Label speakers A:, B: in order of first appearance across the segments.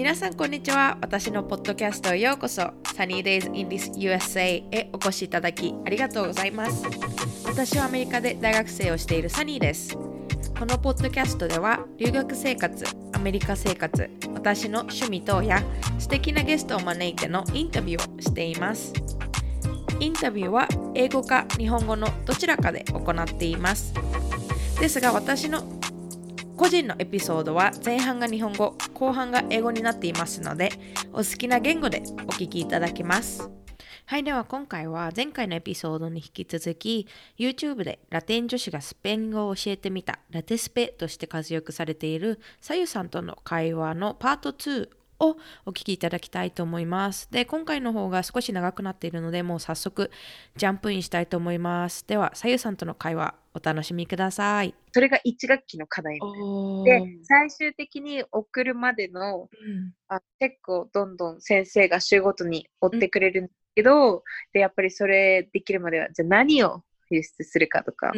A: 皆さんこんにちは。私のポッドキャストへようこそ。Sunny Days in this USA へお越しいただきありがとうございます。私はアメリカで大学生をしているサニーです。このポッドキャストでは留学生活アメリカ生活私の趣味等や素敵なゲストを招いてのインタビューをしています。インタビューは英語か日本語のどちらかで行っています。ですが私の個人のエピソードは前半が日本語後半が英語になっていますのでお好きな言語でお聞きいただけますはいでは今回は前回のエピソードに引き続き YouTube でラテン女子がスペイン語を教えてみたラテスペとして活躍されているさゆさんとの会話のパート2をお聞きいただきたいと思います。で、今回の方が少し長くなっているので、もう早速ジャンプインしたいと思います。では、さゆさんとの会話、お楽しみください。
B: それが1学期の課題で、最終的に送るまでの、うん、あ結構どんどん先生が週ごとに追ってくれるんですけど、うん、で、やっぱりそれできるまでは、じゃあ何を輸出するかとか、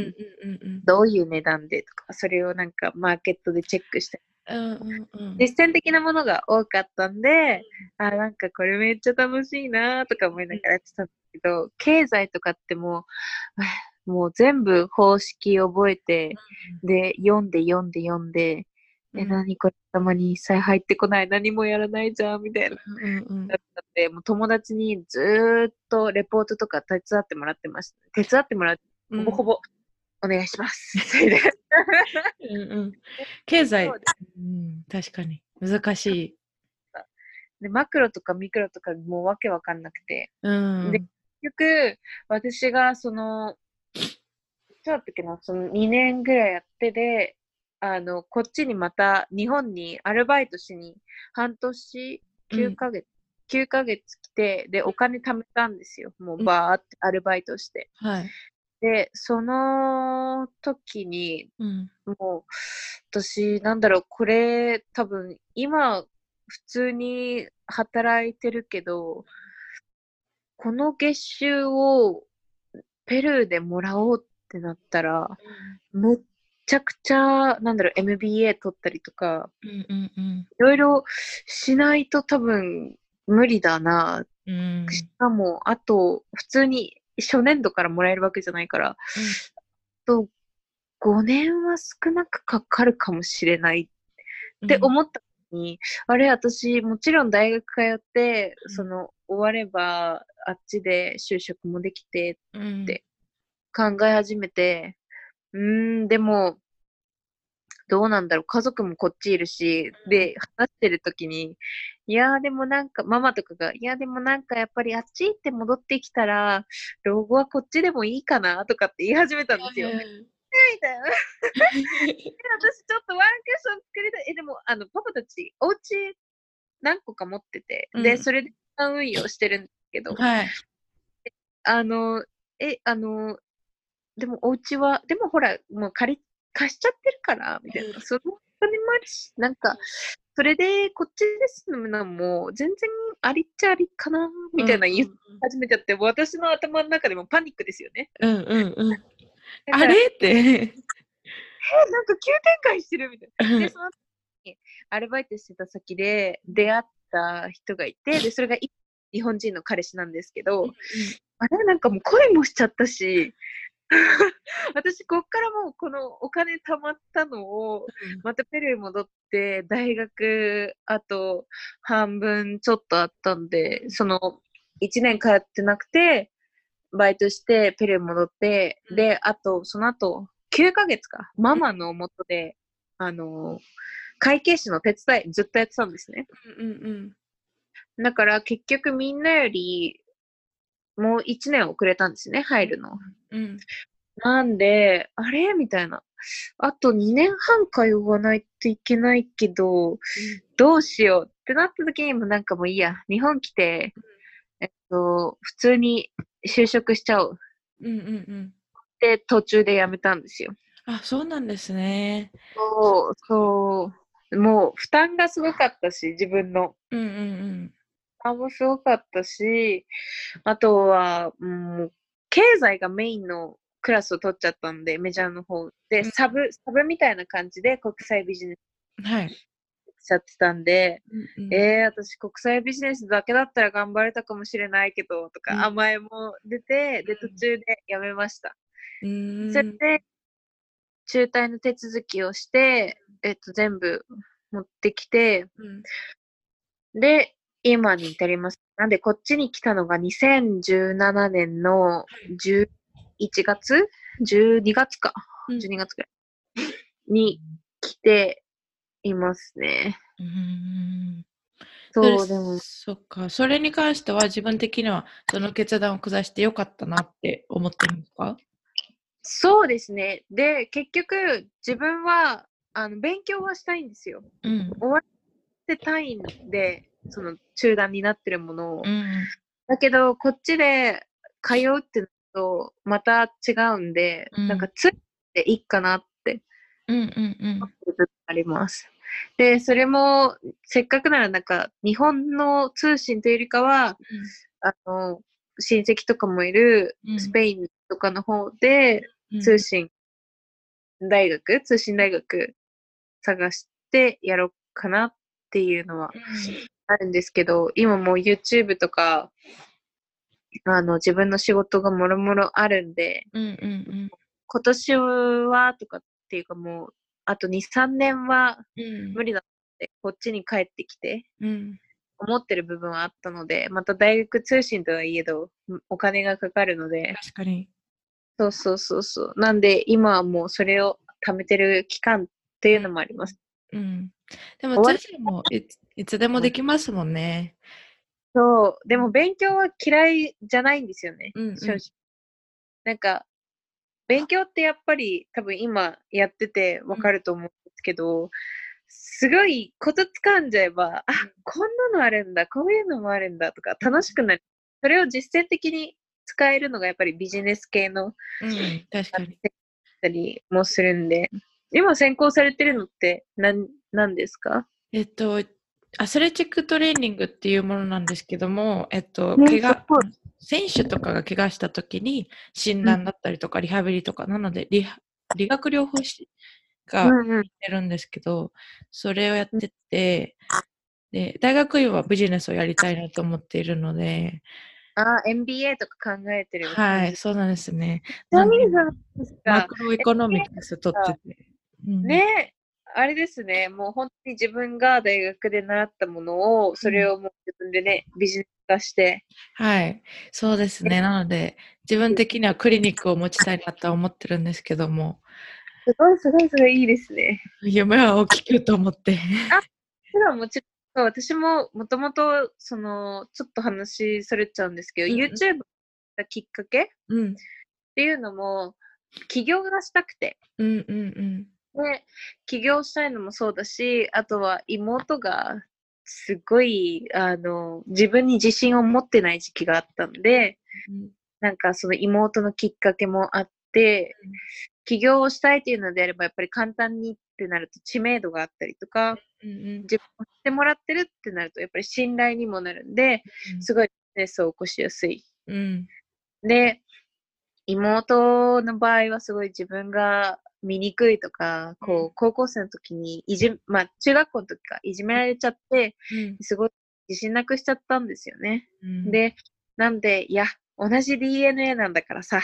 B: どういう値段でとか、それをなんかマーケットでチェックして。うんうんうん、実践的なものが多かったんで、あ、なんかこれめっちゃ楽しいなとか思いながらやってたんだけど、経済とかってもう、もう全部方式覚えて、で、読んで読んで読んで、え、何これ頭に一切入ってこない、何もやらないじゃん、みたいな。うんうん、だったんで、もう友達にずっとレポートとか手伝ってもらってました。手伝ってもらって、ほぼほぼお願いします。
A: うん、うん、経済、うん、確かに難しい。
B: で、マクロとかミクロとかもうわけわかんなくて。うん、で、結局、私がその、いつだったっけな、その2年ぐらいやってで、あの、こっちにまた日本にアルバイトしに半年9ヶ月、うん、9ヶ月来て、で、お金貯めたんですよ。もうバーってアルバイトして。はい。で、その時に、うん、もう、私、なんだろう、これ、多分、今、普通に働いてるけど、この月収をペルーでもらおうってなったら、うん、めっちゃくちゃ、なんだろう、MBA 取ったりとか、いろいろしないと多分無理だな。うん、しかも、あと、普通に初年度からもらえるわけじゃないから、うん、と5年は少なくかかるかもしれないって思ったのに、うん、あれ、私、もちろん大学通って、その、終われば、あっちで就職もできてって考え始めて、うん、ん、でも、どうなんだろう、家族もこっちいるし、で、話してる時に、いやでもなんか、ママとかが、いやでもなんかやっぱりあっち行って戻ってきたら、老後はこっちでもいいかなとかって言い始めたんですよ。みたいな。私ちょっとワンクッション作りたい。え、でも、あの、パパたち、お家何個か持ってて、うん、で、それで運用してるんですけど、はい、あの、え、あの、でもお家は、でもほら、もう借り貸しちゃってるから、みたいな。そのお金もあるし、なんか、それでこっちですのも全然ありっちゃありかな、みたいな言い始めちゃって、私の頭の中でもパニックですよね。うんうんうん。
A: あれ？って。え、なんか急展
B: 開してるみたいな。で、その時にアルバイトしてた先で出会った人がいて、で、それが日本人の彼氏なんですけど、あれ？なんかもう恋もしちゃったし、私、こっからもうこのお金貯まったのを、またペルー戻って、大学、あと半分ちょっとあったんで、その1年通ってなくて、バイトしてペルー戻って、で、あと、その後、9ヶ月か、ママのもとで、あの、会計士の手伝いずっとやってたんですね。うんうんうんだから結局みんなよりもう1年遅れたんですね、入るの。うん。なんで、あれ？みたいな。あと2年半通わないといけないけど、うん、どうしようってなった時にもなんかもういいや。日本来て、えっと、普通に就職しちゃおう。うんうんうん。で、途中で辞めたんですよ。
A: あ、そうなんですね。
B: そう、そう。もう負担がすごかったし、自分の。うんうんうん。あもすごかったし、あとは、うん、経済がメインのクラスを取っちゃったんで、メジャーの方で、サブ、サブみたいな感じで国際ビジネス。はい。しゃってたんで、うんうん、えー、私国際ビジネスだけだったら頑張れたかもしれないけど、とか甘えも出て、で、途中でやめました。うん、それで、中退の手続きをして、えっと、全部持ってきて、うん、で、今に至ります。なんで、こっちに来たのが2017年の11月 ?12 月か。12月くらい。に来ていますね。うん。
C: そう、でも。そっか。それに関しては自分的にはその決断を下してよかったなって思ってるんですか？
B: そうですね。で、結局自分はあの勉強はしたいんですよ。うん、終わってたいんで、その中断になってるものを。うん、だけど、こっちで通うってなると、また違うんで、うん、なんかついていいかなって。思ってる部分あります。で、それも、せっかくならなんか、日本の通信というよりかは、あの、親戚とかもいるスペインとかの方で、通信大学、通信大学探してやろうかなっていうのはあるんですけど、今もう YouTube とか、あの、自分の仕事がもろもろあるんで、うんうんうん、今年はとかっていうかもう、あと2、3年は無理だって、こっちに帰ってきて、思ってる部分はあったので、また大学通信とはいえど、お金がかかるので。
C: 確かに。
B: そうそうそうそう。なんで、今はもうそれを貯めてる期間っていうのもあります。うん。
C: でも、通信もいいつでもできますもんね。
B: そう。でも、勉強は嫌いじゃないんですよね。うん、うん、正直。なんか、勉強ってやっぱり多分今やっててわかると思うんですけど、すごいコツ掴んじゃえば、あ、こんなのあるんだ、こういうのもあるんだとか楽しくなる。それを実践的に使えるのがやっぱりビジネス系の、うん、
C: 確かに。
B: たりもするんで、今専攻されてるのって何何ですか？
C: えっと、アスレチックトレーニングっていうものなんですけども、えっと、怪我、選手とかが怪我した時に診断だったりとかリハビリとか、なので理理学療法士がやってるんですけど、それをやってて、で、大学院はビジネスをやりたいなと思っているので、
B: あ、MBA とか考えてる。
C: はい、そうなんですね。マクロエコノミクス取ってて。
B: ねあれですね、もう本当に自分が大学で習ったものを、それをもう自分でね、ビジネス化して。
C: はい、そうですね。なので、自分的にはクリニックを持ちたいなとは思ってるんですけども。
B: すごい、すごい、すごいいいですね。
C: 夢は大きくと思って。
B: あ、それはもちろん、私ももともと、その、ちょっと話それちゃうんですけど、うん、YouTube がきっかけ、うん、っていうのも、起業がしたくて。うんうんうん。で、起業したいのもそうだし、あとは妹がすごい、あの、自分に自信を持ってない時期があったんで、うん、なんかその妹のきっかけもあって、うん、起業をしたいっていうのであれば、やっぱり簡単にってなると知名度があったりとか、うんうん、自分を知ってもらってるってなると、やっぱり信頼にもなるんで、すごいビジネスを起こしやすい。うん、で、妹の場合はすごい自分が醜いとか、こう、高校生の時にいじ、まあ、中学校の時か、いじめられちゃって、すごい自信なくしちゃったんですよね。うん、で、なんで、いや、同じ DNA なんだからさ、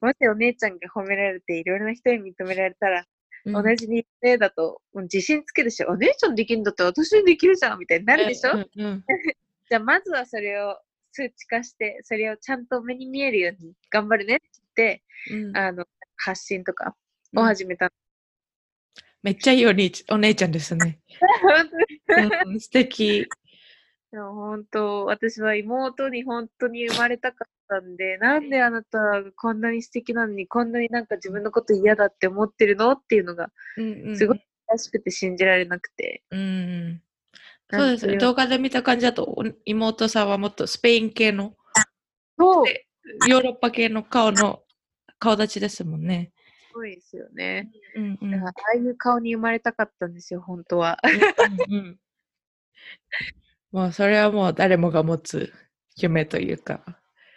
B: もしお姉ちゃんが褒められて、いろいろな人に認められたら、うん、同じ DNA だと、もう自信つけるし、お姉ちゃんできるんだったら私にできるじゃんみたいになるでしょ、うんうん、じゃあ、まずはそれを数値化して、それをちゃんと目に見えるように頑張るねって言って、うん、あの、発信とかを始めた。
C: めっちゃいいお兄お姉ちゃんですね。うん、素敵。
B: でも本当、私は妹に本当に生まれたかったんで、なんであなたこんなに素敵なのに、こんなになんか自分のこと嫌だって思ってるのっていうのが、すごいらしくて信じられなくて。うん、
C: そうですね。動画で見た感じだと、妹さんはもっとスペイン系の、
B: そう。
C: ヨーロッパ系の顔の顔立ちですもんね。
B: すごいですよね。うんうん、だからああいう顔に生まれたかったんですよ、本当は。うんうん、
C: もうそれはもう誰もが持つ夢というか。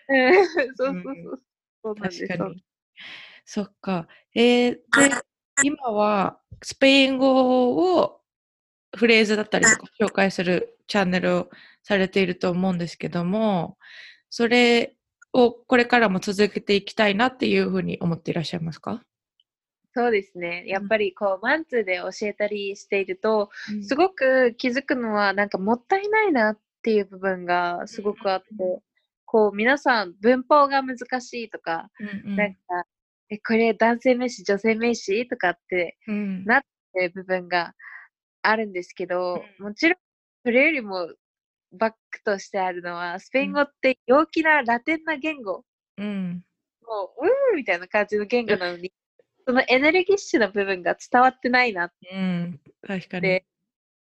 B: そうそうそう。うん、そうなんです確かに。
C: そっか。えー、で、今はスペイン語をフレーズだったりとか紹介するチャンネルをされていると思うんですけども、それをこれからも続けていきたいなっていうふうに思っていらっしゃいますか？
B: そうですね。やっぱりこう、マンツーで教えたりしていると、うん、すごく気づくのは、なんかもったいないなっていう部分がすごくあって、うん、こう、皆さん文法が難しいとか、うんうん、なんか、え、これ男性名詞、女性名詞とかってなってる部分があるんですけど、もちろん、それよりもバックとしてあるのは、スペイン語って陽気なラテンな言語。うん。もう、うーみたいな感じの言語なのに、そのエネルギッシュな部分が伝わってないなって。うん、
C: 確かに。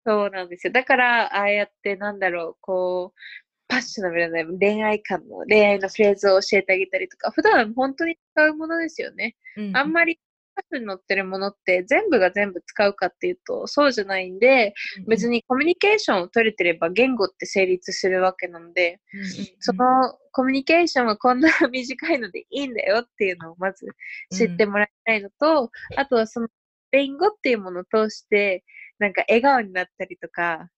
B: そうなんですよ。だから、ああやってなんだろう、こう、パッショナブルな恋愛観の恋愛のフレーズを教えてあげたりとか、普段本当に使うものですよね。うん、あんまりパスに載ってるものって全部が全部使うかっていうとそうじゃないんで、うん、別にコミュニケーションを取れてれば言語って成立するわけなので、うん、そのコミュニケーションはこんな 短いのでいいんだよっていうのをまず知ってもらいたいのと、うん、あとはそのスペイン語っていうものを通してなんか笑顔になったりとか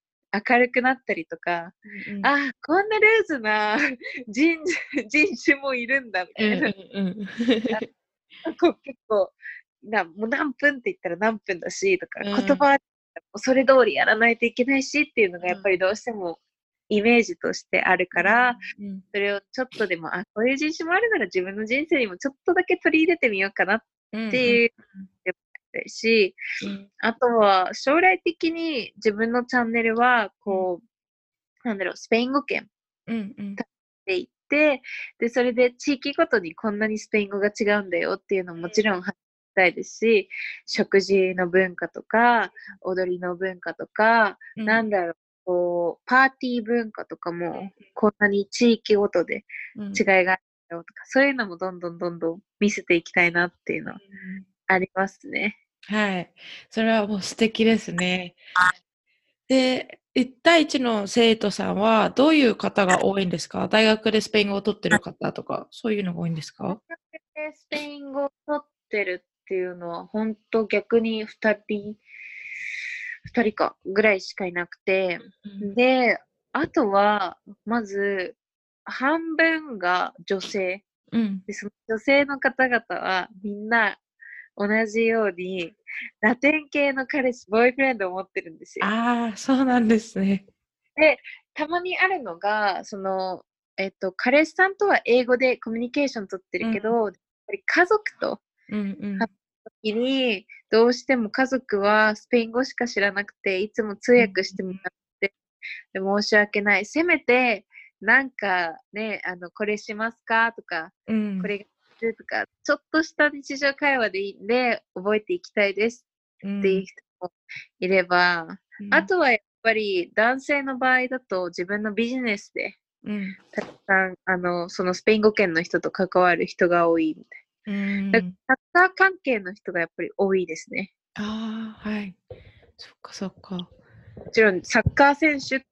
B: 明るくなったりとか、うんうん、あこんなルーズな 人人種もいるんだみたいな、うんうん、結構なもう何分って言ったら何分だしとか、言葉それ通りやらないといけないしっていうのがやっぱりどうしてもイメージとしてあるから、うん、それをちょっとでもあこういう人種もあるなら自分の人生にもちょっとだけ取り入れてみようかなっていう、うん、し、うん、あとは将来的に自分のチャンネルはこう、なんだろうスペイン語圏
C: うんうん、
B: っていってでそれで地域ごとにこんなにスペイン語が違うんだよっていうのももちろんたいですし、食事の文化とか、踊りの文化とか、うん、なんだろう、こう、パーティー文化とかも、こんなに地域ごとで違いがあるよとか、うん、そういうのもどんどんどんどん見せていきたいなっていうのはありますね。
C: はい。それはもう素敵ですね。で、1対1の生徒さんはどういう方が多いんですか？大学でスペイン語を取ってる方とか、そういうのが多いんですか？大学
B: でスペイン語を取ってるっていうのは、本当逆に2人、2人かぐらいしかいなくて、うん、で、あとは、まず、半分が女性。
C: うん、
B: でその女性の方々はみんな同じようにラテン系の彼氏、ボーイフレンドを持ってるんですよ。
C: ああ、そうなんですね。
B: で、たまにあるのが、その、えっと、彼氏さんとは英語でコミュニケーション取ってるけど、うん、やっぱり家族と
C: うんうん、
B: 時に、どうしても家族はスペイン語しか知らなくて、いつも通訳してもらって、で申し訳ない。せめて、なんかね、あの、これしますか？とか、
C: うん、
B: これがとか、ちょっとした日常会話でいいんで、覚えていきたいですっていう人もいれば、うん、あとはやっぱり男性の場合だと自分のビジネスで、
C: うん、
B: たくさん、あの、そのスペイン語圏の人と関わる人が多いみたい
C: うん、
B: サッカー関係の人がやっぱり多いですね。
C: ああ、はい。そっかそっか。も
B: ちろんサッカー選手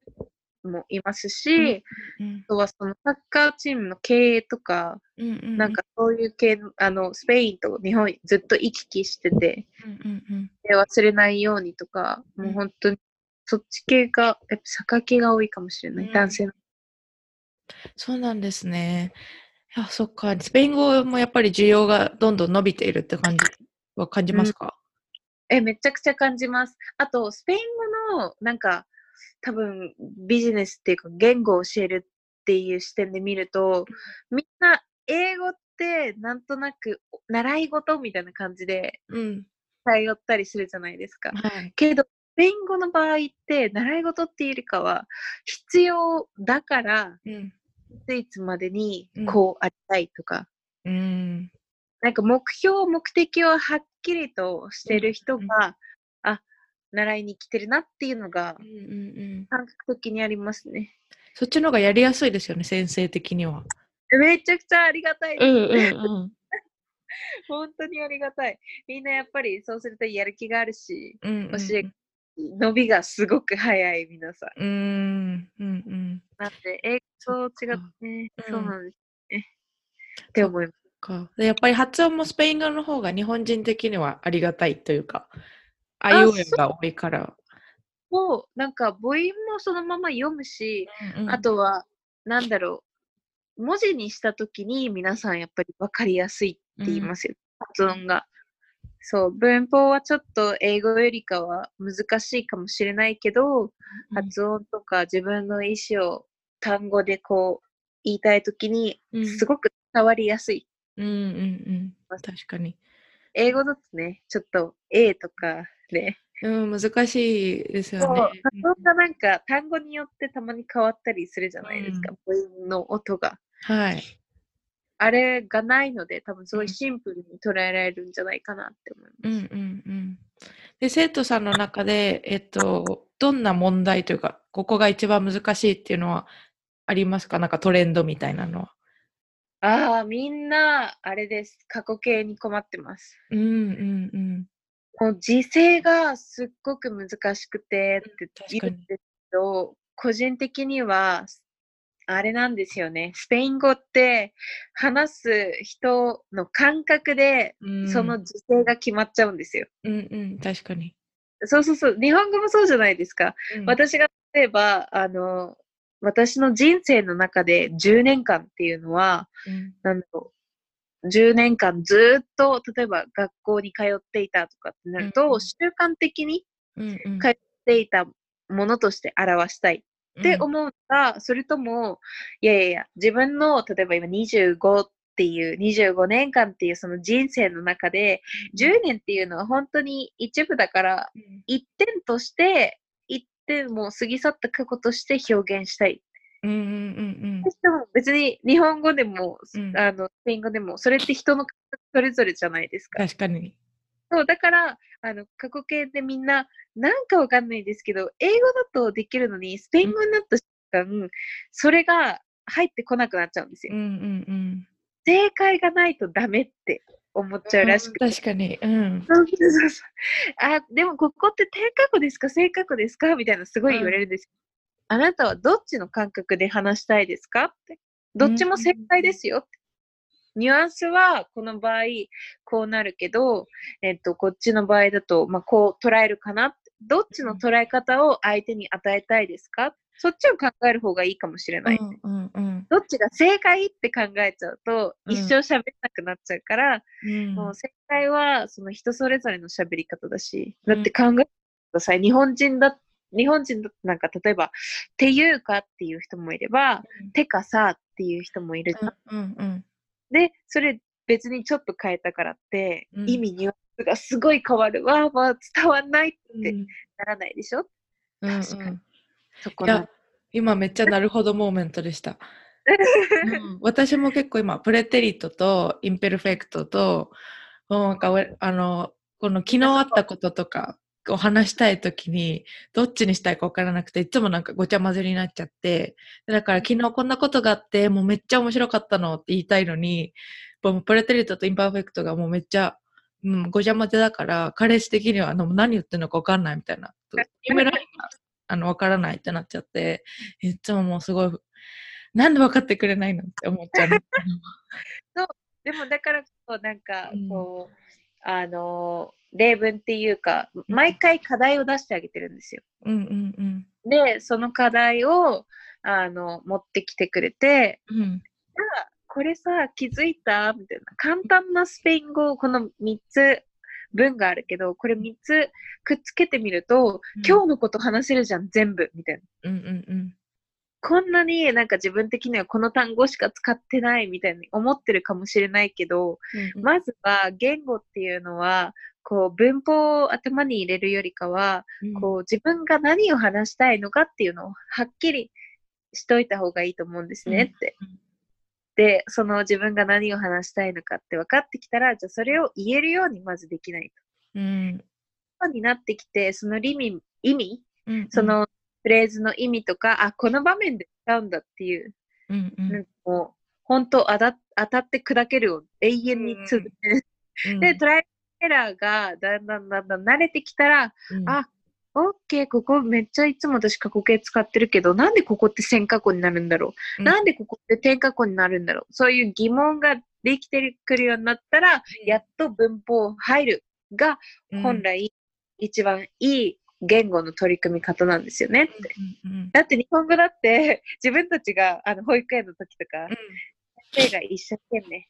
B: もいますし、うんうん、あとはそのサッカーチームの経営とか、
C: うんうん、
B: なんかそういう系の、あの、スペインと日本ずっと行き来してて、
C: うんうんうん、
B: 忘れないようにとか、もう本当にそっち系が、やっぱ榊が多いかもしれない、男性の。
C: そうなんですね。や、そっか。スペイン語もやっぱり需要がどんどん伸びているって感じは感じますか、
B: うん、え、めちゃくちゃ感じます。あと、スペイン語の、なんか、多分、ビジネスっていうか、言語を教えるっていう視点で見ると、みんな、英語って、なんとなく、習い事みたいな感じで、
C: うん。
B: 頼ったりするじゃないですか。
C: はい、
B: けど、スペイン語の場合って、習い事っていうよりかは、必要だから、
C: うん
B: いつまでにこうありたいとか、
C: うん、
B: なんか目標、目的をはっきりとしてる人が、うん、あ、習いに来てるなっていうのが、感覚的にありますね。
C: そっちの方がやりやすいですよね、先生的には。
B: めちゃくちゃありがたい
C: です。うんうんうん
B: 本当にありがたい。みんなやっぱりそうするとやる気があるし、
C: うんうん、
B: 教え伸びがすごく早い、皆さん。
C: うん、うん、うん。
B: なんで、英語と違ってね、そうなんですね。って思います。
C: か。やっぱり発音もスペイン語の方が日本人的にはありがたいというか、あいうえが多いから。
B: を、なんか母音もそのまま読むし、うんうん、あとは、なんだろう、文字にしたときに皆さんやっぱり分かりやすいって言いますよ、うん、発音が。そう、文法はちょっと英語よりかは難しいかもしれないけど、うん、発音とか自分の意思を単語でこう言いたいときにすごく伝わりやすい。
C: うんうんうん。確かに。
B: 英語だとね、ちょっと A とかで、
C: うん、難しいですよね。発
B: 音がなんか単語によってたまに変わったりするじゃないですか、母、音、の音が。
C: はい。
B: あれがないので、多分すごいシンプルに捉えられるんじゃないかなって思います。
C: うんうんうん。で、生徒さんの中で、えっと、どんな問題というか、ここが一番難しいっていうのはありますか？なんかトレンドみたいなのは。
B: ああ、みんな、あれです。過去形に困ってます。
C: うんうんうん。
B: もう時勢がすっごく難しくてって言うんですけど、個人的には、あれなんですよね。スペイン語って話す人の感覚で、その時勢が決まっちゃうんですよ。
C: うんうん、確かに。
B: そうそうそう。日本語もそうじゃないですか。うん、私が例えば、あの、私の人生の中で10年間っていうのは、うん、なんだろう、10年間ずっと、例えば学校に通っていたとかってなると、うん、習慣的に通っていたものとして表したいって思うか、うん、それとも、いやいやいや、自分の、例えば今25っていう、25年間っていうその人生の中で、10年っていうのは本当に一部だから、一点としてもう過ぎ去った過去として表現したい。
C: うんうんうんうん、
B: 別に日本語でも、うん、あのスペイン語でもそれって人のそれぞれじゃないですか。
C: 確かに。
B: そうだからあの過去形でみんななんかわかんないですけど英語だとできるのにスペイン語になった瞬間、うん、それが入ってこなくなっちゃうんですよ。
C: うんうんうん、
B: 正解がないとダメって思っちゃうらしくて。
C: 確かに。うん。
B: そうそうそうあ、でもここって低過去ですか？正確語ですか？みたいなすごい言われるんです、うん、あなたはどっちの感覚で話したいですか？って。どっちも正解ですよって。ニュアンスはこの場合こうなるけど、えっと、こっちの場合だと、まあ、こう捉えるかなどっちの捉え方を相手に与えたいですか？そっちを考える方がいいかもしれない。うん
C: うんうん、
B: どっちが正解って考えちゃうと、一生喋れなくなっちゃうから、うん、もう正解はその人それぞれの喋り方だし、だって考えてください。日本人だ日本人だとなんか例えば、っていうかっていう人もいれば、うん、てかさっていう人もいるじゃん。
C: うんうん、
B: で、それ別にちょっと変えたからって、意味ニュアンスがすごい変わる。わあ、まあ伝わんないってならないでしょ、確かに。
C: そこの今めっちゃなるほどモーメントでした。うん、私も結構今 preterite と imperfecto となんかあのこの昨日あったこととかを話したい時にどっちにしたいか分からなくていつもなんかごちゃ混ぜになっちゃってだから昨日こんなことがあってもうめっちゃ面白かったのって言いたいのにもう preterite と imperfect がもうめっちゃ、うん、ごちゃ混ぜだから彼氏的には何言ってるのか分かんないみたいな。あの、わからないってなっちゃって、いつももうすごい、なんで分かってくれないのって思っちゃう。
B: そう、でもだからこそ、なんか、こう、うん、あの、例文っていうか、毎回課題を出してあげてるんですよ。
C: うんうんうん、
B: で、その課題を、あの、持ってきてくれて、
C: うん、
B: これさ、気づいた？みたいな。簡単なスペイン語、この3つ文があるけど、これ3つくっつけてみると、うん、今日のこと話せるじゃん、全部、みたい
C: な。うんうんうん。
B: こんなになんか自分的にはこの単語しか使ってないみたいに思ってるかもしれないけど、うんうん、まずは言語っていうのは、こう文法を頭に入れるよりかは、うん、こう自分が何を話したいのかっていうのをはっきりしといた方がいいと思うんですねって。うんで、その自分が何を話したいのかって分かってきたら、じゃあそれを言えるようにまずできない
C: と。うん。
B: になってきて、その意味、意味、うんうん、そのフレーズの意味とか、あ、この場面で使うんだっていう、
C: うんうん、
B: もう本当当た当たって砕けるを永遠に続ける。うん、で、トライエラーがだんだんだんだん慣れてきたら、うん、あ、オッケー、ここめっちゃいつも私過去形使ってるけど、なんでここって線過去になるんだろう、うん、なんでここって点過去になるんだろう？そういう疑問ができてくるようになったら、やっと文法入るが、本来一番いい言語の取り組み方なんですよねって。
C: うんうんうん、
B: だって日本語だって 自分たちがあの保育園の時とか、先生が一生懸命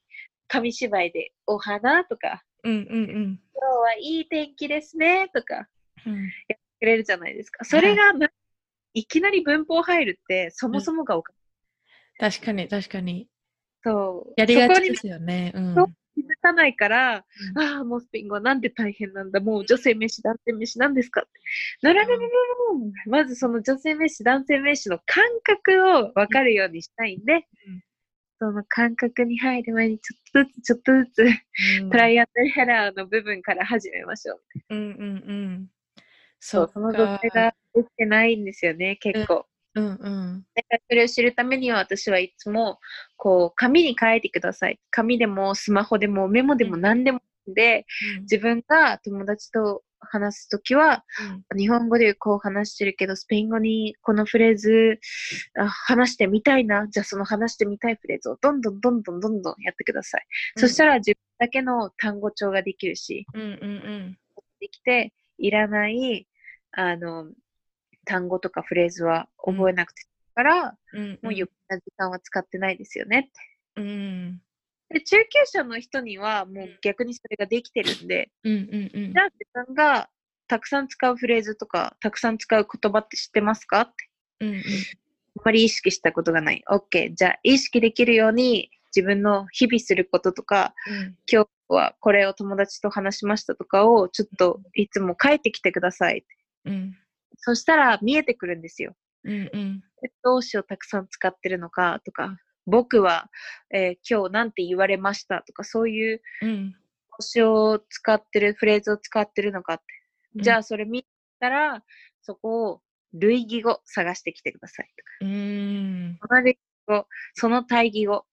B: 紙芝居でお花とか、
C: うんうんうん、今
B: 日はいい天気ですねとか、
C: うん、や
B: ってくれるじゃないですか。それが、はい、いきなり文法入るってそもそもがおか
C: しい。確かに確かに。
B: そ
C: う。やりがちですよね。うん、
B: 気づかないから、うん、ああ、もうスペイン語なんで大変なんだ、もう女性名詞、男性名詞なんですかって。なららららまずその女性名詞、男性名詞の感覚を分かるようにしたいんで、うん、その感覚に入る前にちょっとずつ、ちょっとずつ、うん、トライアンドヘラーの部分から始めましょう。
C: うんうんうん。
B: そう、その女性ができてないんですよね、結構。
C: うんうん。
B: だからそれを知るためには私はいつもこう紙に書いてください。紙でもスマホでもメモでも何でもで、うん、自分が友達と話すときは、うん、日本語でこう話してるけど、スペイン語にこのフレーズあ話してみたいな。じゃあその話してみたいフレーズをどんどんどんどんどんどんやってください。うん、そしたら自分だけの単語帳ができるし、
C: うんうんうん、
B: できて、いらない、あの、単語とかフレーズは覚えなくてから、うん、もう余計な時間は使ってないですよねって。
C: うん、
B: で中級者の人にはもう逆にそれができてるんで、
C: うんうんうん、
B: じゃあ自分がたくさん使うフレーズとか、たくさん使う言葉って知ってますかって。
C: うんうん、
B: あまり意識したことがない。OK。じゃあ意識できるように自分の日々することとか、
C: うん、
B: 今日はこれを友達と話しましたとかをちょっといつも書いてきてください。
C: うん、
B: そしたら見えてくるんですよ。
C: うんうん、
B: 動詞をたくさん使ってるのかとか、僕は、えー、今日なんて言われましたとか、そういう動詞を使ってる、フレーズを使ってるのかって。じゃあそれ見たら、そこを類義語探してきてくださいとか。
C: うん
B: その類義語、その対義語。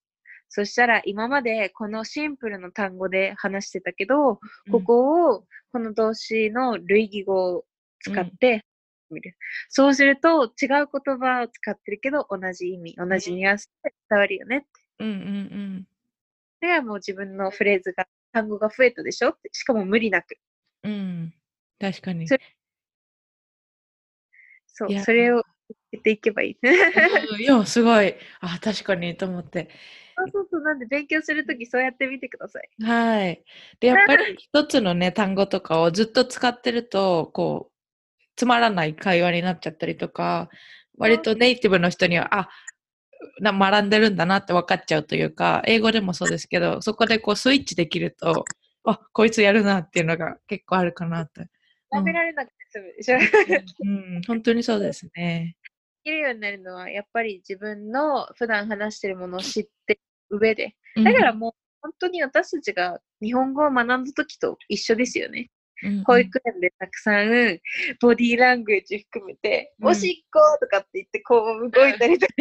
B: そしたら今までこのシンプルな単語で話してたけど、ここをこの動詞の類義語を使って見る。そうすると、違う言葉を使ってるけど、同じ意味、同じニュアンスで伝わるよねって。
C: うんうんうん。
B: それはもう自分のフレーズが、単語が増えたでしょ？って、しかも無理なく。
C: うん。確かに。
B: そそう、それを言っていけばいい。
C: いや、すごい。あ、確かにと思って。
B: そうそうそう、なんで勉強するときそうやってみてください。
C: はい。で、やっぱり一つのね、単語とかをずっと使ってると、こう、つまらない会話になっちゃったりとか、割とネイティブの人には、あ、な学んでるんだなって分かっちゃうというか、英語でもそうですけど、そこでこうスイッチできると、あ、こいつやるなっていうのが結構あるかなと。
B: 食べられなくて済むでしょ、
C: うん、うん、本当にそうですね。
B: できるようになるのは、やっぱり自分の普段話してるものを知って上で。だからもう、本当に私たちが日本語を学んだ時と一緒ですよね。保育園でたくさんボディーラングエージ含めて、うん、おしっことかって言ってこう動いたりとか、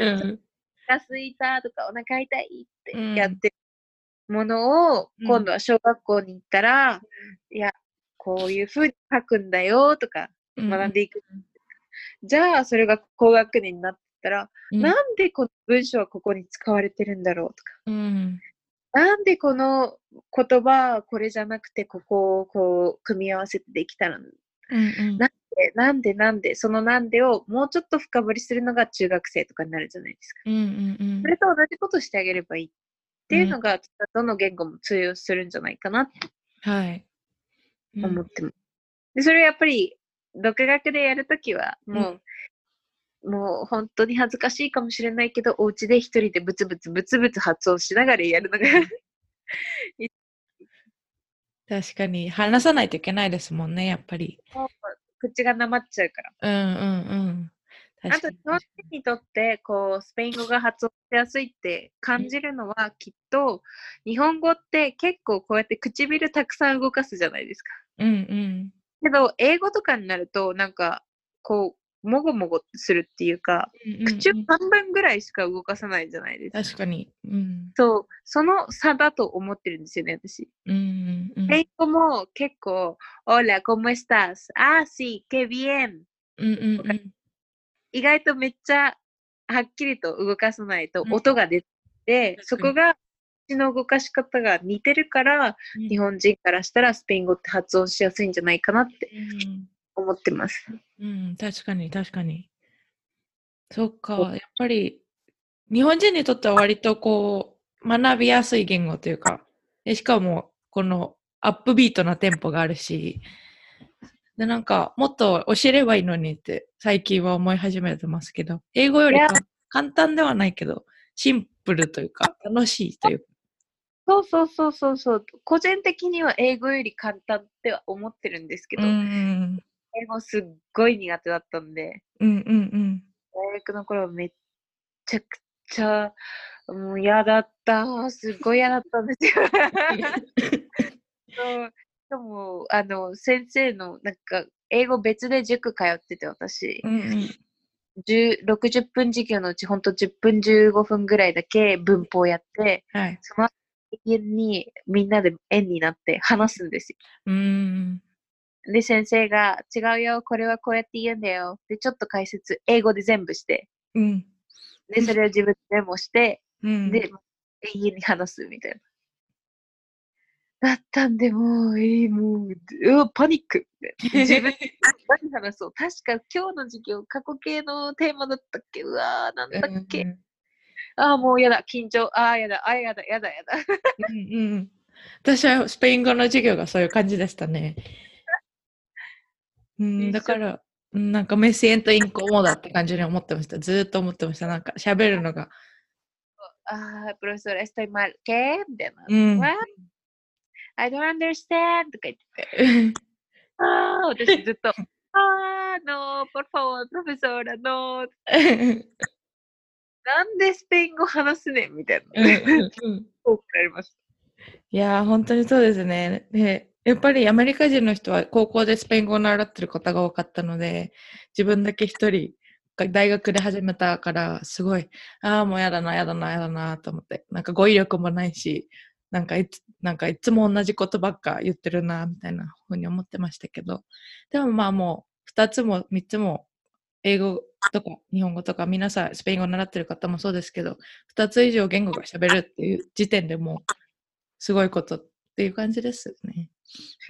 C: うん、
B: がすいたとかお腹痛いってやってるものを、今度は小学校に行ったら、いや、こういうふうに書くんだよとか学んでいく。じゃあ、それが高学年になったら、なんでこの文章はここに使われてるんだろうとか、なんでこの言葉はこれじゃなくてここをこう組み合わせてできたら、
C: うんうん、
B: なんでなんでなんでそのなんでをもうちょっと深掘りするのが中学生とかになるじゃないですか。
C: うんうんうん、
B: それと同じことしてあげればいいっていうのが、うん、どの言語も通用するんじゃないかなって思ってます。でそれはやっぱり独学でやるときはもう、もう本当に恥ずかしいかもしれないけど、お家で一人でブツブツブツブツ発音しながらやるのが
C: 確かに。話さないといけないですもんね、やっぱり。
B: 口がなまっちゃうか
C: ら。うんうんうん。
B: あと、日本人にとって、こう、スペイン語が発音しやすいって感じるのは、きっと、日本語って結構こうやって唇たくさん動かすじゃないですか。
C: うんうん。
B: けど、英語とかになると、なんか、こう、もごもごするっていうか、うんうんうん、口を半分ぐらいしか動かさないじゃないですか。
C: 確かに。うん、
B: そう、その差だと思ってるんですよね、
C: 私。うんうん、
B: 英語も結構、Hola, ¿cómo estás? Ah, sí, qué bien.
C: うんうんうん、
B: 意外とめっちゃはっきりと動かさないと音が出て、うん、そこが口の動かし方が似てるから、うん、日本人からしたらスペイン語って発音しやすいんじゃないかなって思ってます。
C: うん、確かに確かに。そっか、やっぱり日本人にとっては割とこう学びやすい言語というか、でしかもこのアップビートなテンポがあるし、で、なんか、もっと教えればいいのにって最近は思い始めてますけど、英語より簡単ではないけど、シンプルというか、楽しいというか。
B: そうそうそうそうそう。個人的には英語より簡単っては思ってるんですけど、
C: うん
B: 英語すっごい苦手だったんで、
C: うんうんうん。
B: 大学の頃めっちゃくちゃ、もう嫌だった。すっごい嫌だったんですよ。そうしかも、あの、先生の、なんか、英語別で塾通ってて、私。
C: うんうん
B: 60分授業のうち、ほんと10分15分ぐらいだけ文法やって、
C: はい、
B: そのにみんなで円になって話すんですよ。
C: うん
B: で、先生が、違うよ、これはこうやって言うんだよ。で、ちょっと解説、英語で全部して。
C: うん、
B: で、それを自分でメモして、
C: うん、
B: で、永遠に話すみたいな。だったんで、もう、えー、もう、うパニック。自分何話そう。確か今日の授業、過去形のテーマだったっけ？うわー、なんだっけ、うん、ああ、もうやだ、緊張。ああ、やだ、ああ、やだ、やだ、やだ。
C: うんうん。私はスペイン語の授業がそういう感じでしたね。うん、だから、なんかメシエントインコモだって感じに思ってました。ずっと思ってました。なんか喋るのが。
B: ああ、プロフェッソ estoy mal. ¿Qué? みたいな。
C: うん、
B: I don't understand とか言って。ああ、私ずっと、ああ、no, por favor, profesora, no. なんでスペイン語話すねんみたいな。多くなりました。
C: いやー、本当にそうですね。で、やっぱりアメリカ人の人は高校でスペイン語を習ってる方が多かったので、自分だけ一人、大学で始めたから、すごい、ああ、もうやだな、やだな、やだな、と思って。なんか語彙力もないし、なんかいつ、なんかいつも同じことばっか言ってるな、みたいなふうに思ってましたけど、でもまあもう、二つも三つも、英語とか日本語とか皆さんスペイン語習ってる方もそうですけど、二つ以上言語が喋るっていう時点でもう、すごいことっていう感じですね。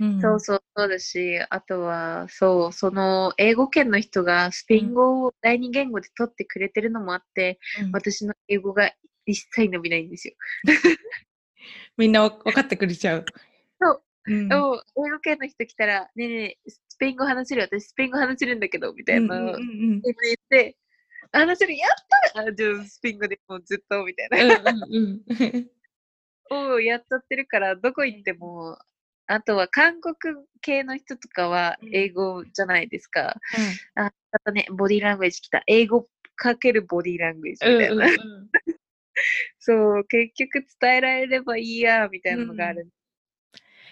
B: うん、そうそうそうだし、あとは、そう、その英語圏の人がスペイン語を第二言語で取ってくれてるのもあって、うん、私の英語が一切伸びないんですよ。
C: みんな分かってくれちゃう。
B: そう。うん、英語圏の人来たら、ねえねえ、スペイン語話せる私スペイン語話せるんだけど、みたいな、うんうんうん、言って、話せる、やったあじゃあスペイン語でもうずっと、みたいな。うんうん、をやっちゃってるから、どこ行っても、あとは韓国系の人とかは英語じゃないですか。うん、あ、あとね、ボディーラングエージ来た。英語かけるボディーラングエージみたいな。うんうんうん そう、結局伝えられればいいや、みたいなのがある。うん、
C: い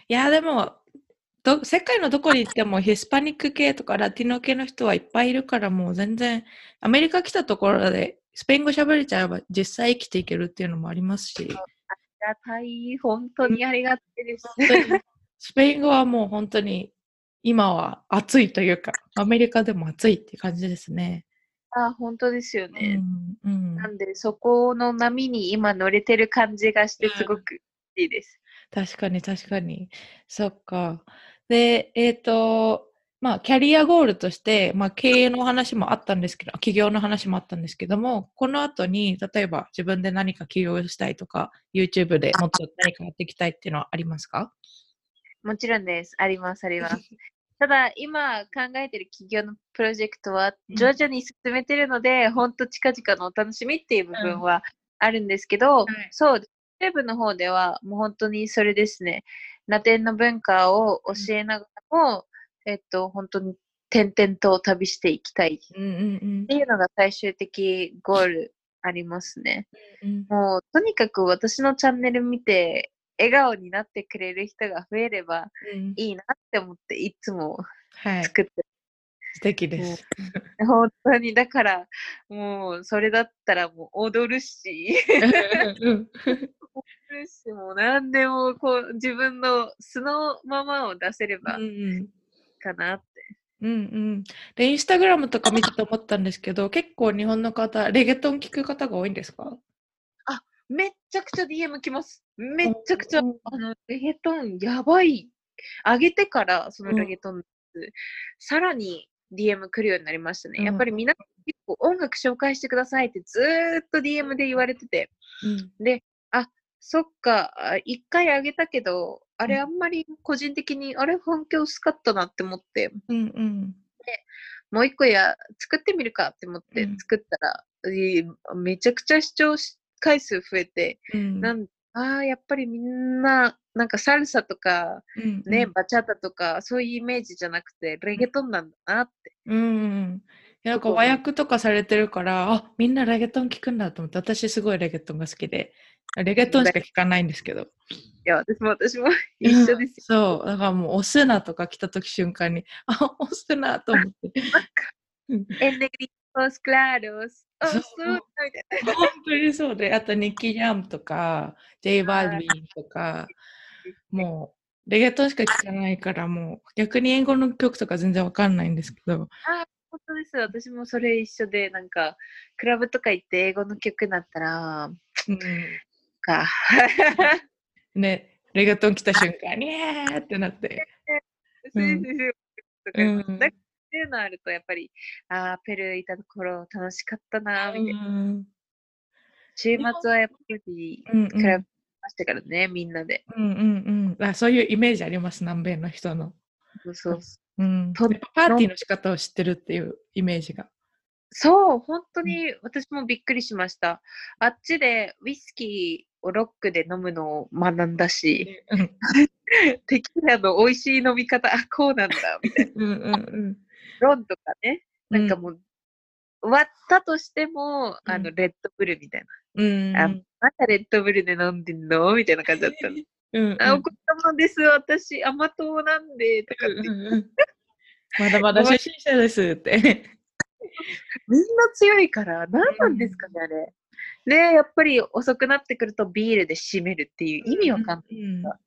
C: や、でもど、世界のどこに行ってもヒスパニック系とかラティノ系の人はいっぱいいるからもう全然、アメリカ来たところでスペイン語喋れちゃえば実際生きていけるっていうのもありますし。あり
B: がたい、本当にありがたいです。
C: スペイン語はもう本当に今は暑いというか、アメリカでも暑いって感じですね。
B: あ、本当ですよね。
C: うんうん、
B: なんで、そこの波に今乗れてる感じがしてすごくいいです。
C: うん、確かに確かに。そっか。で、えっ、ー、と、まあ、キャリアゴールとして、まあ、経営の話もあったんですけど、企業の話もあったんですけども、この後に、例えば自分で何か起業したいとか、YouTube でもっと何かやっていきたいっていうのはありますか？
B: もちろんです。あります、あります。ただ、今考えてる企業のプロジェクトは徐々に進めてるので、本、当、近々のお楽しみっていう部分はあるんですけど、うん、そう、ウェブの方ではもう本当にそれですね。ラテンの文化を教えながらも、うん、えっと、本当に点々と旅していきたいっていうのが最終的ゴールありますね。
C: うんうん、
B: もう、とにかく私のチャンネル見て、笑顔になってくれる人が増えればいいなって思っていつも作って、はい、
C: 素敵です。
B: 本当に、だから、もう、それだったらもう踊るし、踊るし、もう何でもこう、自分の素のままを出せればかなって。
C: うんうん。で、インスタグラムとか見てて思ったんですけど、結構日本の方、レゲトン聞く方が多いんですか？
B: あ、めっちゃくちゃ DM 来ます。めっちゃくちゃ、あの、レゲトンやばい。上げてから、そのレゲトンさらに DM 来るようになりましたね。やっぱり皆さん結構音楽紹介してくださいってずーっと DM で言われてて。
C: うん
B: で、あ、そっか、あ一回あげたけど、あれあんまり個人的に、あれ反響薄かったなって思って、
C: うんうん
B: もう一個や、作ってみるかって思って
C: うん
B: 作ったら、いいめちゃくちゃ視聴し回数増えて、
C: うん。
B: なんああ、やっぱりみんな、なんかサルサとか、
C: うん
B: ね、バチャタとか、そういうイメージじゃなくて、レゲトンなんだなって。
C: うんうんい。やなんか和訳とかされてるからあみんなレゲトン聞くんだと思って私すごいレゲトンが好きで。レゲトンしか聞かないんですけど。
B: いや、私も私も 一緒ですよ。
C: そう。だからもうオスナとか来た時瞬間にあオスナと思って。うん。
B: エンネグリオスクラロス、オ
C: そう
B: スみたいな。
C: 本当にそうで、あとニッキー・ジャムとか、ジェイ・バルビンとか、もう、レゲトンしか聞かないから、もう逆に英語の曲とか全然わかんないんですけど、
B: 本当です。私もそれ一緒で、なんか、クラブとか行って英語の曲だったら、
C: うん、
B: か。
C: ね、レゲトン来た瞬間に、えーってなって、う
B: う
C: ん
B: だっていうのあると、やっぱり、ああ、ペルーいた頃楽しかったな、みたいな。
C: うん
B: 週末はやっぱり、
C: うんうん
B: クラブましたからね、みんなで。
C: うんうんうんあ。そういうイメージあります、南米の人の。
B: そうそう
C: うん、パーティーの仕方を知ってるっていうイメージが。
B: そう、本当に私もびっくりしました。あっちでウイスキーをロックで飲むのを学んだし、
C: うん
B: テキーラの美味しい飲み方、あ、こうなんだ、みたいな。
C: うんうんうん
B: ロンとかね、
C: うん
B: なんかもう、割ったとしても、あの、
C: うん
B: レッドブルみたい
C: うん
B: な。あ、またレッドブルで飲んでんの？みたいな感じだったの。
C: うんうん
B: あ、お子様です、私、甘党なんで、とかって。
C: うんうんうんまだまだ初心者ですって。
B: みんな強いから、何なんですかね、あれ。で、やっぱり遅くなってくるとビールで締めるっていう意味わかんない。
C: うんあ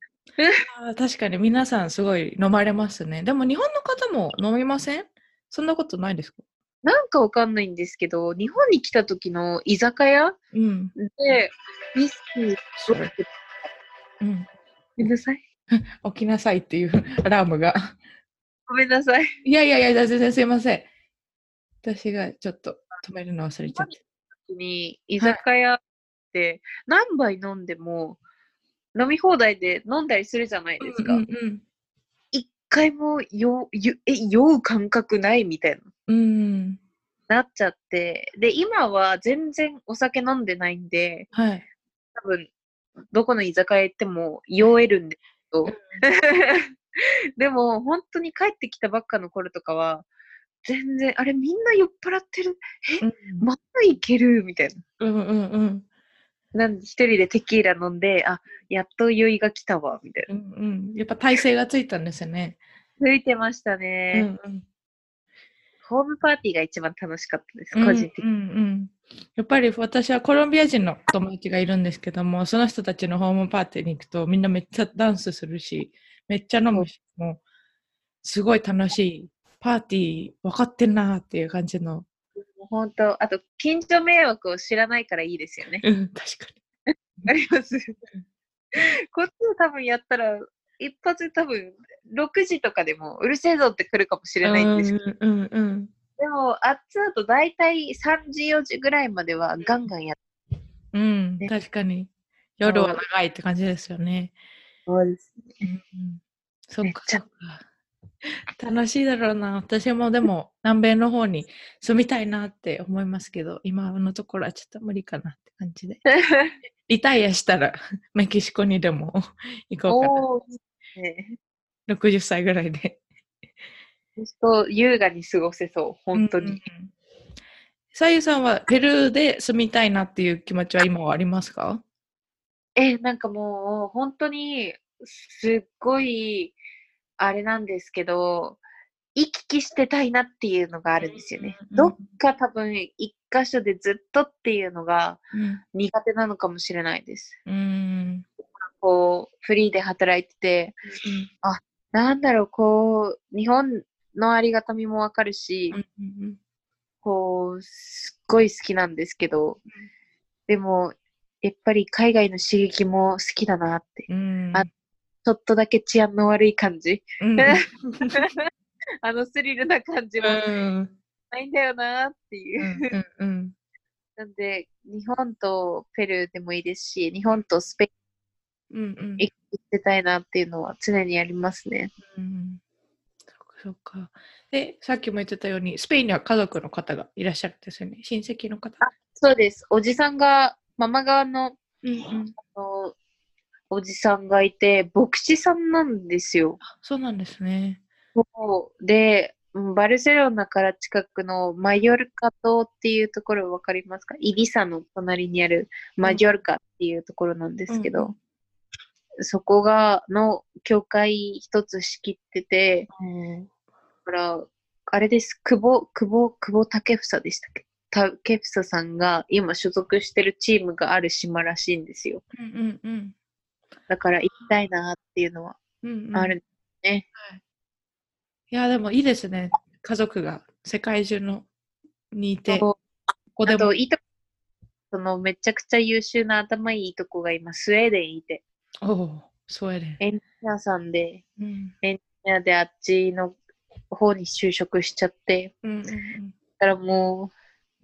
C: ー確かに皆さんすごい飲まれますね。でも日本の方も飲みません？そんなことないですか？
B: なんかわかんないんですけど、日本に来た時の居酒屋
C: うん。
B: で、ウイスキー、
C: うん。
B: ごめんなさい。
C: 起きなさいっていうアラームが。
B: ごめんなさい。
C: いやいやいや、全然すいません。私がちょっと止めるの忘れちゃって。
B: に居酒屋って何杯飲んでも飲み放題で飲んだりするじゃないですか。
C: うんうん
B: 一回も酔う感覚ないみたいな。
C: うん。うん。
B: なっちゃって。で、今は全然お酒飲んでないんで、
C: はい。
B: 多分、どこの居酒屋行っても酔えるんですけど。でも、本当に帰ってきたばっかの頃とかは、全然、あれみんな酔っ払ってる？
C: うん
B: まだいける？みたいな。
C: うんうんうん。
B: なんで一人でテキーラ飲んで、あ、やっと酔いが来たわ、みたいな。
C: うんうん。やっぱ体勢がついたんですよね。
B: ついてました
C: う
B: ね、
C: んうん。
B: ホームパーティーが一番楽しかったです、
C: うん
B: 個人的に。
C: うんうん、やっぱり私はコロンビア人の友達がいるんですけども、その人たちのホームパーティーに行くとみんなめっちゃダンスするし、めっちゃ飲むし、もうすごい楽しい。パーティー分かってんなーっていう感じの。
B: 本当、あと、近所迷惑を知らないからいいですよね。
C: うん、確か
B: あります。こっちで多分やったら、一発で多分、6時とかでも、うるせえぞって来るかもし
C: に。
B: れないんですけど、
C: うんうんうん。
B: でも、あっちだと大体3時、4時ぐらいまではガンガンやって
C: うん、
B: ね
C: 確かに。夜は長いって感じですよね。
B: そうです。
C: うんうん、そっかそっか。楽しいだろうな。私もでも南米の方に住みたいなって思いますけど、今のところはちょっと無理かなって感じで。リタイアしたら メキシコにでも 行こうかな。
B: ね。
C: 60歳ぐらいで。
B: 優雅に過ごせそう、本当に。
C: うんうんさんはペルーで住みたいなっていう気持ちは今はありますか？
B: え、なんかもう、本当に、すっごい、あれなんですけど、行き来してたいなっていうのがあるんですよね。
C: うん
B: どっか多分、一箇所でずっとっていうのが
C: うん。
B: 苦手なのかもしれないです。
C: うん。
B: こう、フリーで働いてて、なんだろう、こう、日本のありがたみもわかるし、
C: うん
B: こう、すっごい好きなんですけど、でも、やっぱり海外の刺激も好きだなって。
C: うん。
B: あちょっとだけ治安の悪い感じ。
C: うん
B: あのスリルな感じもないんだよなっていう。うんうん、なんで、日本とペルーでもいいですし、日本とスペイン行ってたいなっていうのは常にありますね。うん、
C: そっかそっか。で、さっきも言ってたように、スペインには家族の方がいらっしゃるんですよね。親戚の方。あ
B: そうです。おじさんが、ママ側の,、うんうん、あのおじさんがいて、牧師さんなんですよ。
C: そうなんですね。
B: そう。で、バルセロナから近くのマヨルカ島っていうところ分かりますか？イビサの隣にあるマジョルカっていうところなんですけど、うん。うん、そこが、の教会一つ仕切ってて、うん、だから、あれです、久保、久保、久保建英でしたっけ？竹房さんが今所属してるチームがある島らしいんですよ。うんうんうん、だから行きたいなっていうのはあるね。うんうんはい
C: いや、でもいいですね。家族が世界中のにいて。こ
B: こでもいいとそのめちゃくちゃ優秀な頭いいとこが今、スウェーデンいて。
C: おお、スウェーデン。
B: エンジニアさんで、うん、エンジニアであっちの方に就職しちゃって。うんうんうん、だからも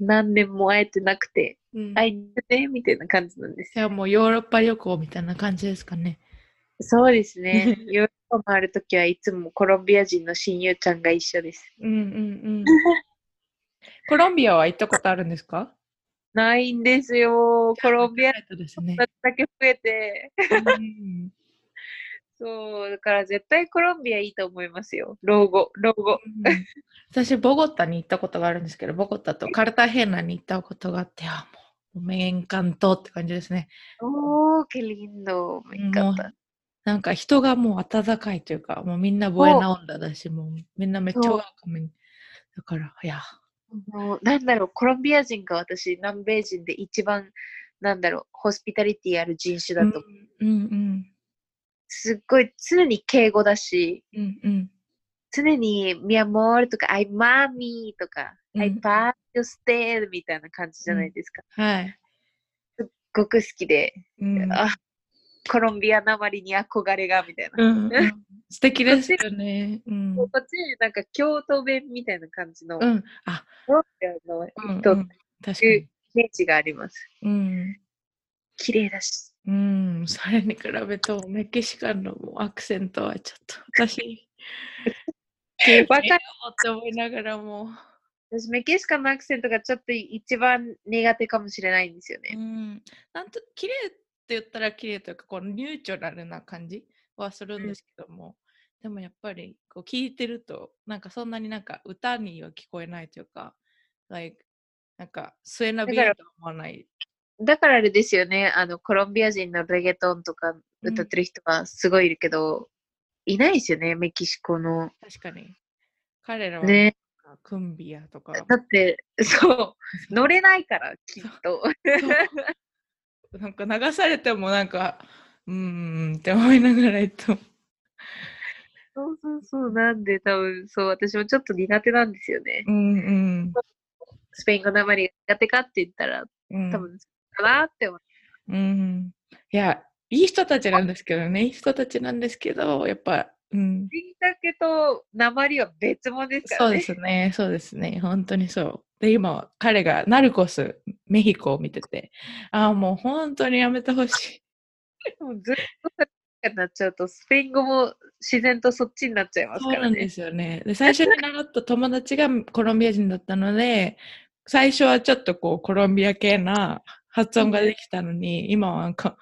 B: う、何年も会えてなくて、うん、会いにねみたいな感じなんです
C: よ。いや、もうヨーロッパ旅行みたいな感じですかね。
B: そうですね。ヨーロッパ回るときはいつもコロンビア人の親友ちゃんが一緒です。うんうんうん。
C: コロンビアは行ったことあるんですか？
B: ないんですよ。コロンビアですね。だけ増えて。うんそう、だから絶対コロンビアいいと思いますよ。老後、老後。
C: うん、私、ボゴッタに行ったことがあるんですけど、ボゴッタとカルタヘナに行ったことがあって、あもう、めんかんとって感じですね。
B: おー、qué lindo。めんかった。
C: なんか人がもう温かいというか、もうみんなボエナオンダだし、もうみんなめっちゃワーカムだから、いや。
B: もうなんだろう、コロンビア人が私、南米人で一番、なんだろう、ホスピタリティある人種だと思う。うんうん、すっごい常に敬語だし、うんうん、常にミアモールとか、アイマーミーとか、アイパーヨステーみたいな感じじゃないですか。うん、はい。すっごく好きで、うん、あ、コロンビアなまりに憧れがみたいな。うんうん、
C: 素敵ですよね。
B: うん、こっちなんか京都弁みたいな感じの、うん、あの人、うんうん、確かにイメージがあります。うん、綺麗だし。
C: うん、それに比べるとメキシカンのアクセントはちょっと私、わかるって思いながらも。
B: 私、メキシカンのアクセントがちょっと一番苦手かもしれないんですよね。うん、
C: なんと綺麗言ったら綺麗というかこのニュートラルな感じはするんですけども、うん、でもやっぱりこう聞いてるとなんかそんなになんか歌には聞こえないというか、like、なんか末永びと思わない。
B: だからあれですよね、あのコロンビア人のレゲトンとか歌ってる人はすごいいるけど、うん、いないですよね、メキシコの。
C: 確かに。彼らは、ね、クンビアとか。
B: だって、そう、乗れないから、きっと。
C: なんか流されてもなんか、うーんって思いながらえっと。
B: そうそうそう、なんで多分、そう、私もちょっと苦手なんですよね。うんうん。スペイン語なまり苦手かって言ったら、うん、多分、かなって思う。
C: うん。いや、いい人たちなんですけどね、いい人たちなんですけど、やっぱ、うん。
B: いいだけと、鉛は別物ですから
C: ね。そうですね、そうですね、本当にそう。で、今、彼がナルコス、メヒコを見てて、ああ、もう本当にやめてほし
B: い。もうずっとなっちゃうと、スペイン語も自然とそっちになっちゃいますからね。そうなん
C: ですよね。で、最初に習った友達がコロンビア人だったので、最初はちょっとこう、コロンビア系な発音ができたのに、今はなんか、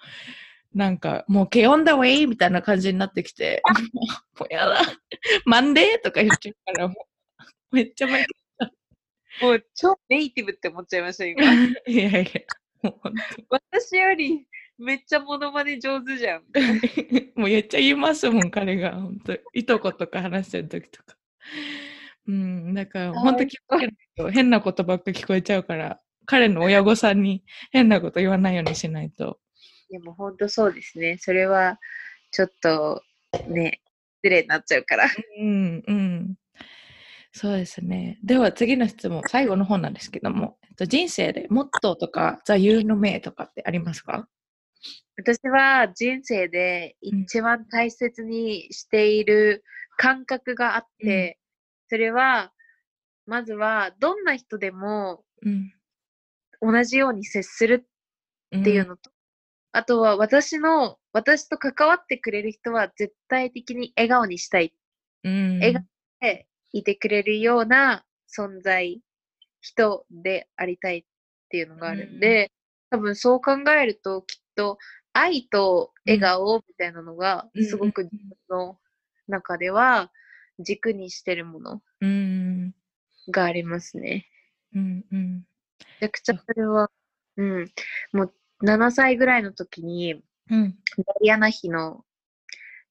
C: なんか、もう、ケオンダウェイみたいな感じになってきて、もうやだ、マンデーとか言っちゃうから、もう、めっちゃ毎
B: もう超ネイティブって思っちゃいました、今。いやいや、もう私よりめっちゃモノマネ上手じゃん。
C: もうめっちゃ言いますもん、彼が。本当いとことか話してる時とか。うん、だから本当聞こえないと変なことばっか聞こえちゃうから、彼の親御さんに変なこと言わないようにしないと。
B: でも本当そうですね。それはちょっとね、失礼になっちゃうから。うん、うん。
C: そうですね。では次の質問、最後の本なんですけども、えっと、人生でモットーとか座右の銘とかってありますか？
B: 私は人生で一番大切にしている感覚があって、それは、まずは、どんな人でも、同じように接するっていうのと、あとは私の、私と関わってくれる人は絶対的に笑顔にしたい。うん、笑顔でいてくれるような存在、人でありたいっていうのがあるんで、うん、多分そう考えるときっと愛と笑顔みたいなのがすごく自分の中では軸にしてるものがありますね。うんうん、めちゃくちゃそれは、うん、もう7歳ぐらいの時に、うん、ダイアナ妃の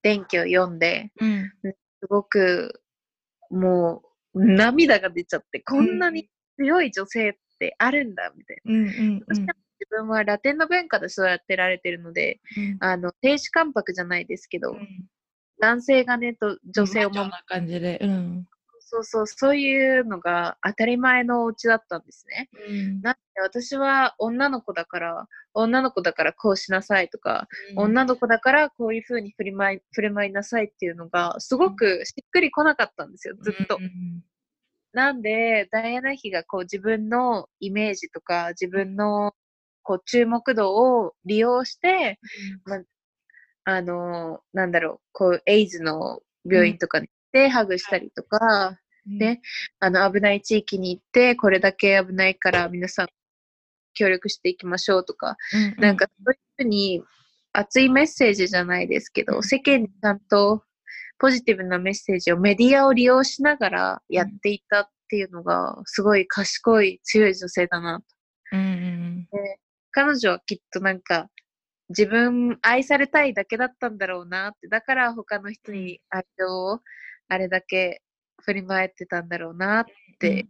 B: 伝記を読んで、うん、すごくもう涙が出ちゃって、こんなに強い女性ってあるんだ、みたいな。うんうんうん、自分はラテンの文化で育てられてるので、うん、あの、亭主関白じゃないですけど、うん、男性がね、と女性を守る。感じで、うん。そうそう、そういうのが当たり前のお家だったんですね。うん、なんで私は女の子だから、女の子だからこうしなさいとか、うん、女の子だからこういう風に振り舞い振る舞いなさいっていうのがすごくしっくりこなかったんですよ、ずっと。うん、なんで、ダイアナ妃がこう自分のイメージとか自分のこう注目度を利用して、まあの、なんだろう、こう、エイズの病院とかに行ってハグしたりとか、ね、あの、危ない地域に行って、これだけ危ないから皆さん協力していきましょうとか、うんうん、なんかそういうふうに熱いメッセージじゃないですけど、世間にちゃんとポジティブなメッセージをメディアを利用しながらやっていたっていうのが、すごい賢い、強い女性だなと。うんうん、で彼女はきっとなんか、自分愛されたいだけだったんだろうなって、だから他の人に愛情をあれだけ振り回ってたんだろうなって、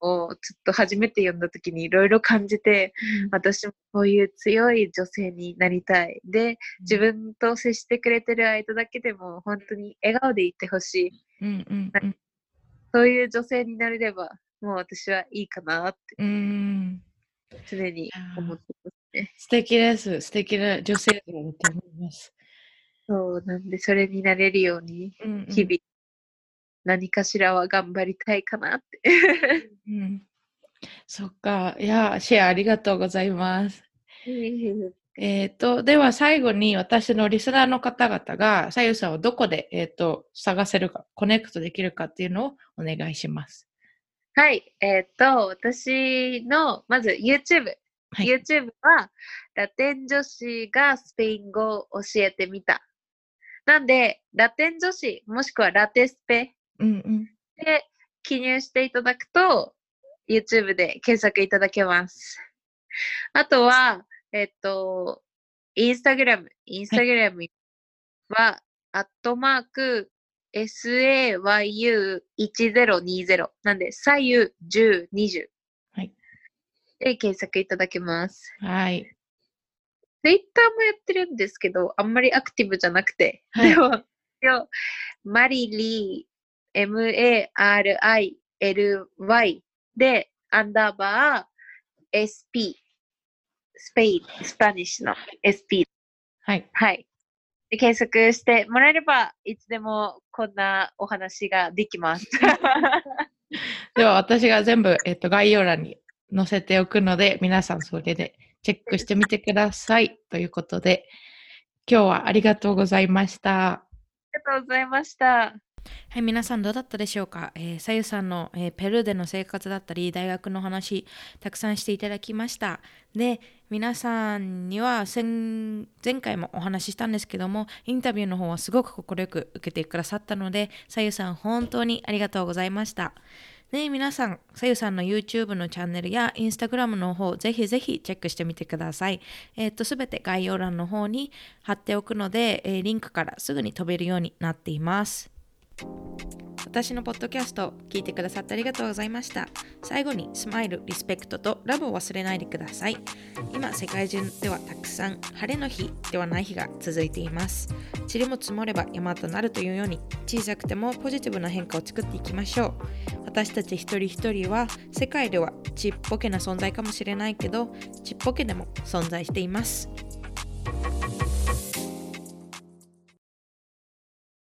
B: をちょっと初めて読んだ時にいろいろ感じて、うん、私もこういう強い女性になりたい。で、自分と接してくれてる間だけでも本当に笑顔でいてほしい、うんうんうん。そういう女性になれれば、もう私はいいかなって、常に思ってますね。
C: 素敵です。素敵な女性だと思います。
B: そう、なんでそれになれるように、日々、何かしらは頑張りたいかなって。うん、
C: そっか。いや、シェアありがとうございます。えっ、と、では最後に私のリスナーの方々が、さゆさんをどこで、えっ、ー、と、探せるか、コネクトできるかっていうのをお願いします。
B: はい。えっ、ー、と、私の、まず YouTube。はい、YouTube は、ラテン女子がスペイン語を教えてみた。なんで、ラテン女子、もしくはラテスペうんうん、で、記入していただくと、YouTube で検索いただけます。あとは、えっと、インスタグラム。インスタグラムは、アットマーク、sayu1020 なんで、左右1020。はい。で、検索いただけます。はい。Twitter もやってるんですけど、あんまりアクティブじゃなくて。はい、でも、マリリー、M-A-R-I-L-Y で、アンダーバー、SP、スペイン、スパニッシュの SP。はい。はい。で検索してもらえれば、いつでもこんなお話ができます。
C: では、私が全部、えっと、概要欄に載せておくので、皆さんそれでチェックしてみてください。ということで、今日はありがとうございました。あ
B: りがとうございました。
C: はい、皆さんどうだったでしょうか、えー、さゆさんの、えー、ペルーでの生活だったり、大学の話、たくさんしていただきました。で、皆さんには前回もお話ししたんですけども、インタビューの方はすごく快く受けてくださったので、さゆさん本当にありがとうございました。で、皆さん、さゆさんの YouTube のチャンネルや Instagram の方、ぜひぜひチェックしてみてください。えっ、と、すべて概要欄の方に貼っておくので、えー、リンクからすぐに飛べるようになっています。私のポッドキャストを聞いてくださってありがとうございました。最後にスマイル、リスペクトとラブを忘れないでください。今、世界中ではたくさん晴れの日ではない日が続いています。塵も積もれば山となるというように小さくてもポジティブな変化を作っていきましょう。私たち一人一人は世界ではちっぽけな存在かもしれないけどちっぽけでも存在しています。